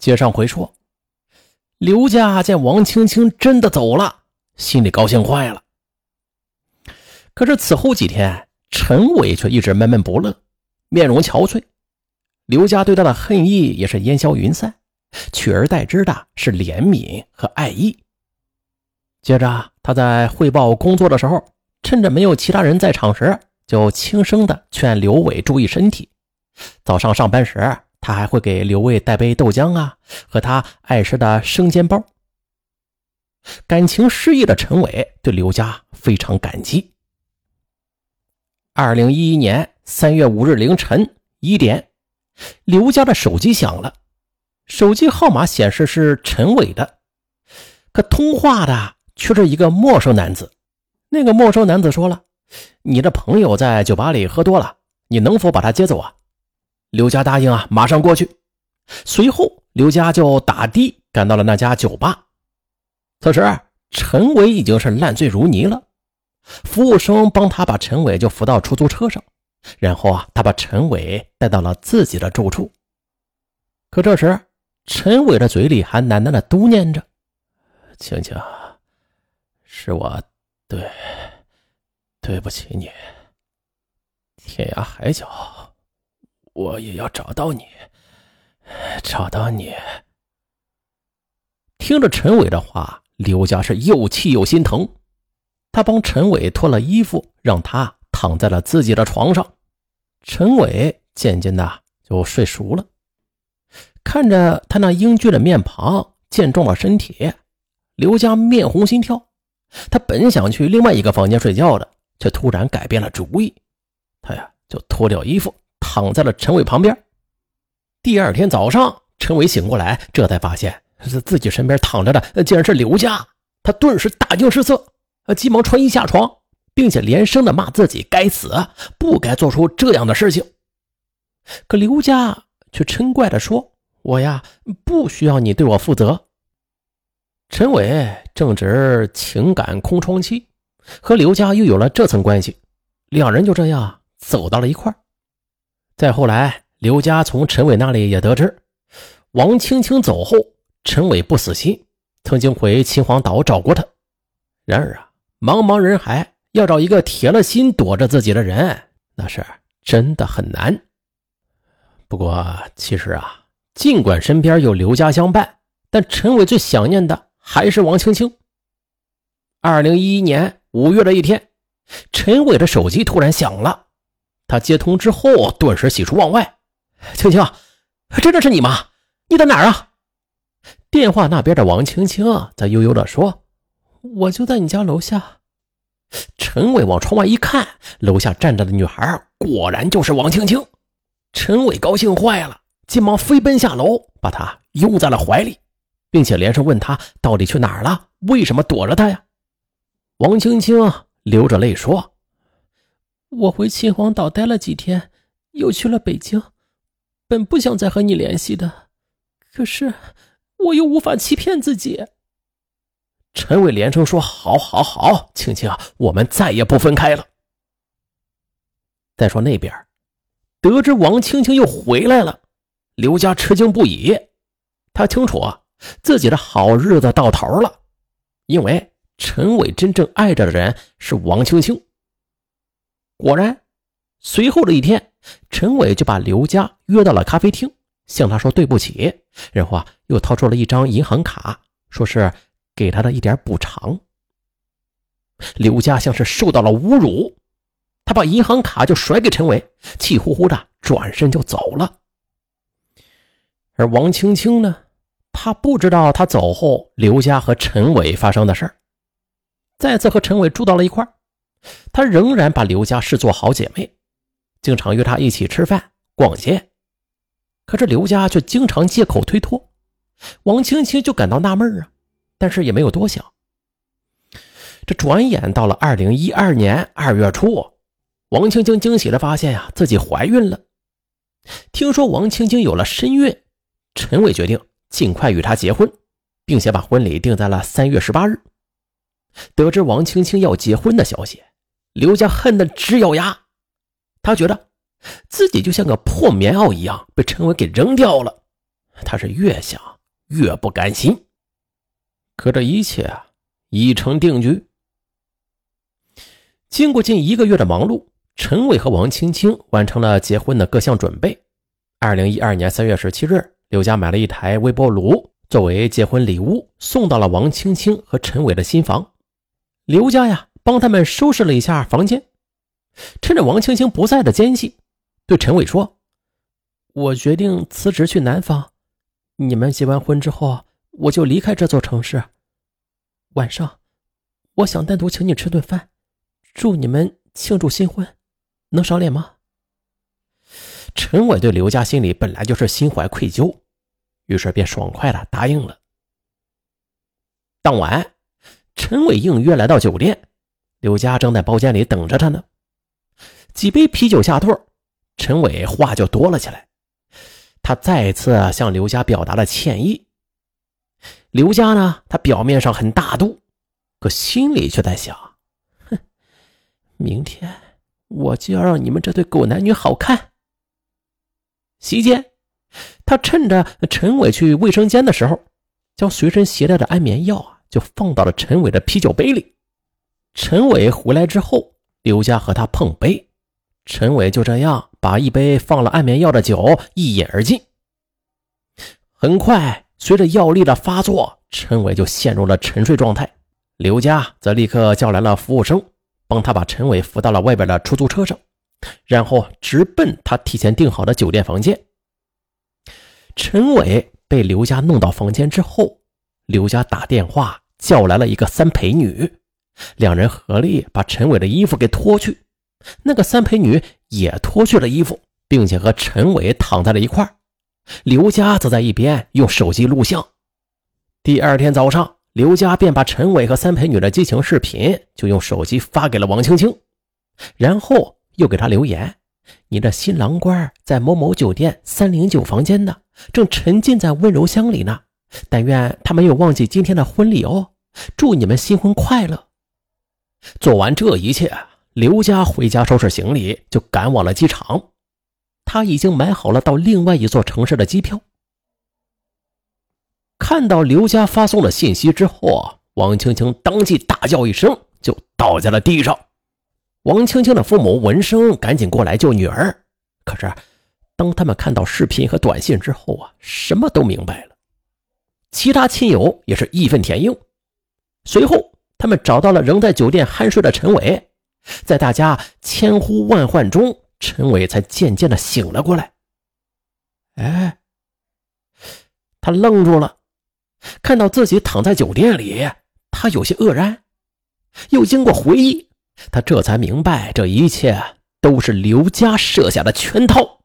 接上回说，刘家见王青青真的走了，心里高兴坏了。可是此后几天，陈伟却一直闷闷不乐，面容憔悴。刘家对他的恨意也是烟消云散，取而代之的是怜悯和爱意。接着，他在汇报工作的时候，趁着没有其他人在场时，就轻声的劝刘伟注意身体。早上上班时。他还会给刘卫带杯豆浆啊，和他爱吃的生煎包。感情失意的陈伟对刘家非常感激。二零一一年三月五日凌晨一点，刘家的手机响了，手机号码显示是陈伟的，可通话的却是一个陌生男子。那个陌生男子说了：“你的朋友在酒吧里喝多了，你能否把他接走啊？”刘家答应啊，马上过去。随后，刘家就打的赶到了那家酒吧。此时，陈伟已经是烂醉如泥了。服务生帮他把陈伟就扶到出租车上，然后啊，他把陈伟带到了自己的住处。可这时，陈伟的嘴里还喃喃的嘟念着：“青青，是我，对，对不起你。天涯海角。”我也要找到你，找到你。听着陈伟的话，刘家是又气又心疼。他帮陈伟脱了衣服，让他躺在了自己的床上。陈伟渐渐的就睡熟了。看着他那英俊的面庞、健壮的身体，刘家面红心跳。他本想去另外一个房间睡觉的，却突然改变了主意。他呀，就脱掉衣服。躺在了陈伟旁边。第二天早上，陈伟醒过来，这才发现自己身边躺着的竟然是刘家。他顿时大惊失色，急忙穿衣下床，并且连声的骂自己该死，不该做出这样的事情。可刘家却嗔怪的说：“我呀，不需要你对我负责。”陈伟正值情感空窗期，和刘家又有了这层关系，两人就这样走到了一块儿。再后来，刘家从陈伟那里也得知，王青青走后，陈伟不死心，曾经回秦皇岛找过他。然而啊，茫茫人海，要找一个铁了心躲着自己的人，那是真的很难。不过，其实啊，尽管身边有刘家相伴，但陈伟最想念的还是王青青。二零一一年五月的一天，陈伟的手机突然响了。他接通之后，顿时喜出望外。青青，真的是你吗？你在哪儿啊？电话那边的王青青在悠悠地说：“我就在你家楼下。”陈伟往窗外一看，楼下站着的女孩果然就是王青青。陈伟高兴坏了，急忙飞奔下楼，把她拥在了怀里，并且连声问她到底去哪儿了，为什么躲着他呀？王青青流着泪说。我回秦皇岛待了几天，又去了北京，本不想再和你联系的，可是我又无法欺骗自己。陈伟连声说：“好，好，好，青青啊，我们再也不分开了。”再说那边，得知王青青又回来了，刘家吃惊不已。他清楚啊，自己的好日子到头了，因为陈伟真正爱着的人是王青青。果然，随后的一天，陈伟就把刘佳约到了咖啡厅，向他说对不起，然后啊，又掏出了一张银行卡，说是给他的一点补偿。刘佳像是受到了侮辱，他把银行卡就甩给陈伟，气呼呼的转身就走了。而王青青呢，她不知道他走后刘佳和陈伟发生的事儿，再次和陈伟住到了一块儿。她仍然把刘家视作好姐妹，经常约她一起吃饭、逛街。可是刘家却经常借口推脱，王青青就感到纳闷啊，但是也没有多想。这转眼到了二零一二年二月初，王青青惊喜的发现呀，自己怀孕了。听说王青青有了身孕，陈伟决定尽快与她结婚，并且把婚礼定在了三月十八日。得知王青青要结婚的消息。刘家恨得直咬牙，他觉得自己就像个破棉袄一样被陈伟给扔掉了。他是越想越不甘心。可这一切啊，已成定局。经过近一个月的忙碌，陈伟和王青青完成了结婚的各项准备。二零一二年三月十七日，刘家买了一台微波炉作为结婚礼物，送到了王青青和陈伟的新房。刘家呀，帮他们收拾了一下房间。趁着王青青不在的间隙，对陈伟说：“我决定辞职去南方，你们结完婚之后，我就离开这座城市。晚上，我想单独请你吃顿饭。”祝你们庆祝新婚，能赏脸吗？陈伟对刘家心里本来就是心怀愧疚，于是便爽快的答应了。当晚，陈伟应约来到酒店，刘佳正在包间里等着他呢。几杯啤酒下肚，陈伟话就多了起来，他再次向刘佳表达了歉意。刘佳呢，他表面上很大度，可心里却在想。哼明天我就要让你们这对狗男女好看。席间，他趁着陈伟去卫生间的时候，将随身携带的安眠药啊，就放到了陈伟的啤酒杯里。陈伟回来之后，刘佳和他碰杯，陈伟就这样把一杯放了安眠药的酒一饮而尽。很快，随着药力的发作，陈伟就陷入了沉睡状态。刘佳则立刻叫来了服务生。帮他把陈伟扶到了外边的出租车上，然后直奔他提前订好的酒店房间。陈伟被刘佳弄到房间之后，刘佳打电话叫来了一个三陪女，两人合力把陈伟的衣服给脱去。那个三陪女也脱去了衣服，并且和陈伟躺在了一块刘佳则在一边用手机录像。第二天早上。刘佳便把陈伟和三陪女的激情视频就用手机发给了王青青，然后又给他留言：“你的新郎官在某某酒店三零九房间呢，正沉浸在温柔乡里呢。但愿他没有忘记今天的婚礼哦，祝你们新婚快乐。”做完这一切，刘佳回家收拾行李，就赶往了机场。他已经买好了到另外一座城市的机票。看到刘佳发送的信息之后，王青青当即大叫一声，就倒在了地上。王青青的父母闻声赶紧过来救女儿，可是当他们看到视频和短信之后啊，什么都明白了。其他亲友也是义愤填膺。随后，他们找到了仍在酒店酣睡的陈伟，在大家千呼万唤中，陈伟才渐渐的醒了过来。哎，他愣住了。看到自己躺在酒店里，他有些愕然。又经过回忆，他这才明白这一切都是刘家设下的圈套。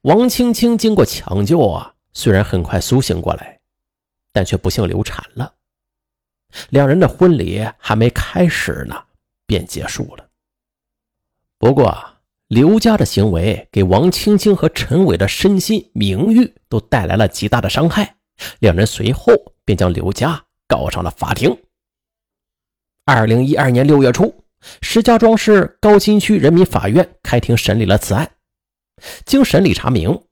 王青青经过抢救啊，虽然很快苏醒过来，但却不幸流产了。两人的婚礼还没开始呢，便结束了。不过。刘家的行为给王青青和陈伟的身心名誉都带来了极大的伤害，两人随后便将刘家告上了法庭。二零一二年六月初，石家庄市高新区人民法院开庭审理了此案。经审理查明，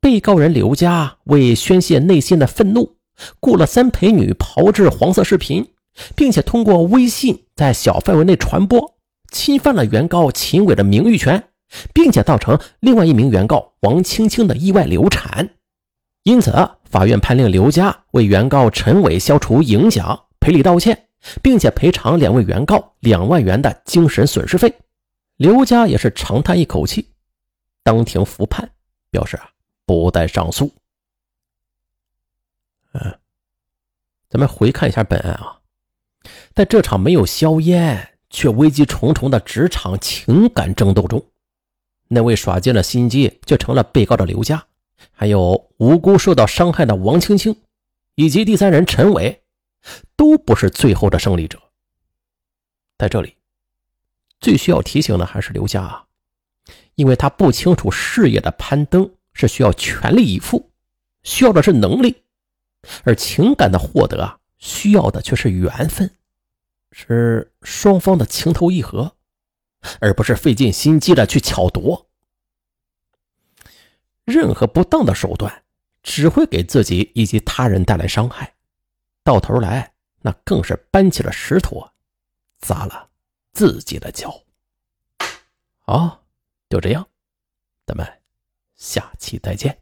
被告人刘家为宣泄内心的愤怒，雇了三陪女炮制黄色视频，并且通过微信在小范围内传播，侵犯了原告秦伟的名誉权。并且造成另外一名原告王青青的意外流产，因此法院判令刘家为原告陈伟消除影响，赔礼道歉，并且赔偿两位原告两万元的精神损失费。刘家也是长叹一口气，当庭复判，表示啊不再上诉。咱们回看一下本案啊，在这场没有硝烟却危机重重的职场情感争斗中。那位耍尽了心机却成了被告的刘佳，还有无辜受到伤害的王青青，以及第三人陈伟，都不是最后的胜利者。在这里，最需要提醒的还是刘佳啊，因为他不清楚事业的攀登是需要全力以赴，需要的是能力，而情感的获得啊，需要的却是缘分，是双方的情投意合。而不是费尽心机的去巧夺。任何不当的手段只会给自己以及他人带来伤害，到头来那更是搬起了石头，砸了自己的脚。好，就这样，咱们下期再见。